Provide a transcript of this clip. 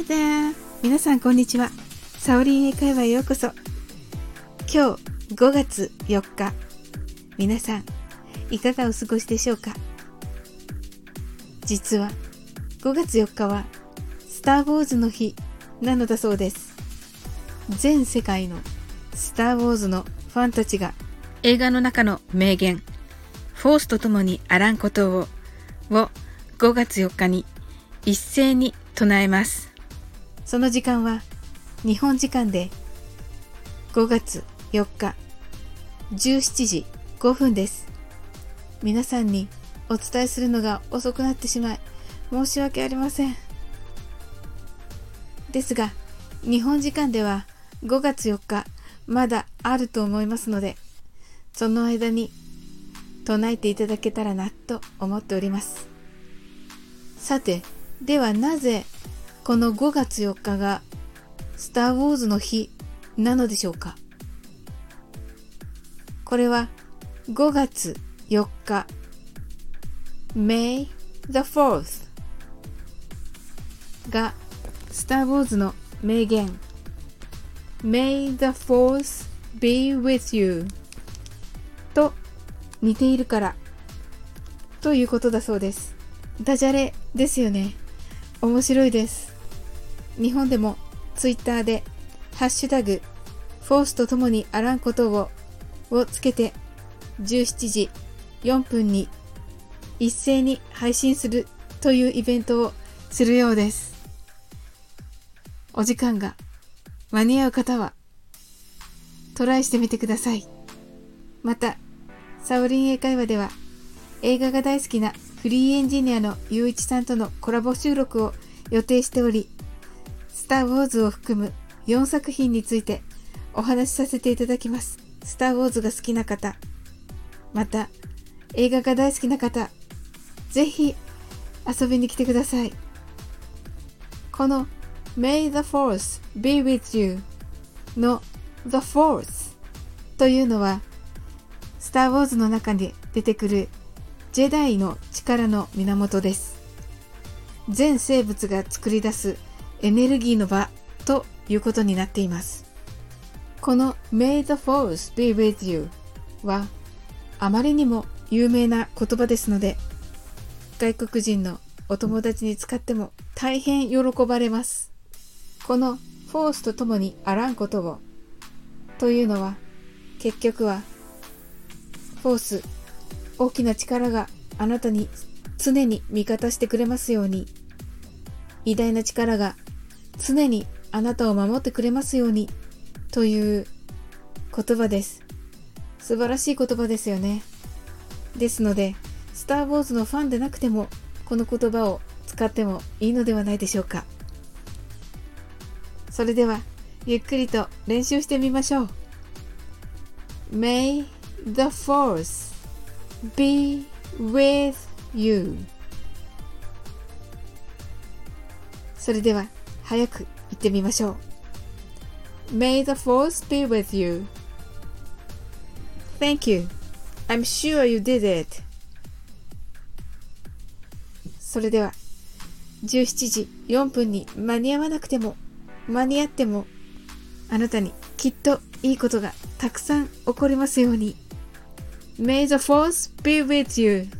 Hi there! 皆さんこんにちは。サオリン英会話へようこそ。今日5月4日。皆さん、いかがお過ごしでしょうか？実は5月4日はスター・ウォーズの日なのだそうです。全世界のスター・ウォーズのファンたちが映画の中の名言、フォースと共にあらんことを、を5月4日に一斉に唱えます。その時間は日本時間で5月4日17時5分です。皆さんにお伝えするのが遅くなってしまい申し訳ありません。ですが、日本時間では5月4日まだあると思いますので、その間に唱えていただけたらなと思っております。さて、ではなぜこの5月4日がスター・ウォーズの日なのでしょうか？これは5月4日 May the 4th がスター・ウォーズの名言 May the Force be with you と似ているからということだそうです。ダジャレですよね。面白いです。日本でもツイッターでハッシュタグフォースと共にあらんことををつけて17時4分に一斉に配信するというイベントをするようです。お時間が間に合う方はトライしてみてください。また、サオリン英会話では映画が大好きなフリーエンジニアのゆういちさんとのコラボ収録を予定しており、スター・ウォーズを含む4作品についてお話しさせていただきます。スター・ウォーズが好きな方、また映画が大好きな方、ぜひ遊びに来てください。この May the Force be with you の The Force というのはスター・ウォーズの中に出てくるジェダイの力の源です。全生物が作り出すエネルギーの場ということになっています。この May the Force be with you はあまりにも有名な言葉ですので外国人のお友達に使っても大変喜ばれます。このフォースと共にあらんことをというのは結局はフォース大きな力があなたに常に味方してくれますように偉大な力が常にあなたを守ってくれますようにという言葉です。素晴らしい言葉ですよね。ですので、スター・ウォーズのファンでなくても、この言葉を使ってもいいのではないでしょうか。それでは、ゆっくりと練習してみましょう。May the force be with you それでは早く言ってみましょう。May the force be with you. Thank you. I'm sure you did it. それでは17時4分に間に合わなくても間に合ってもあなたにきっといいことがたくさん起こりますように。May the force be with you.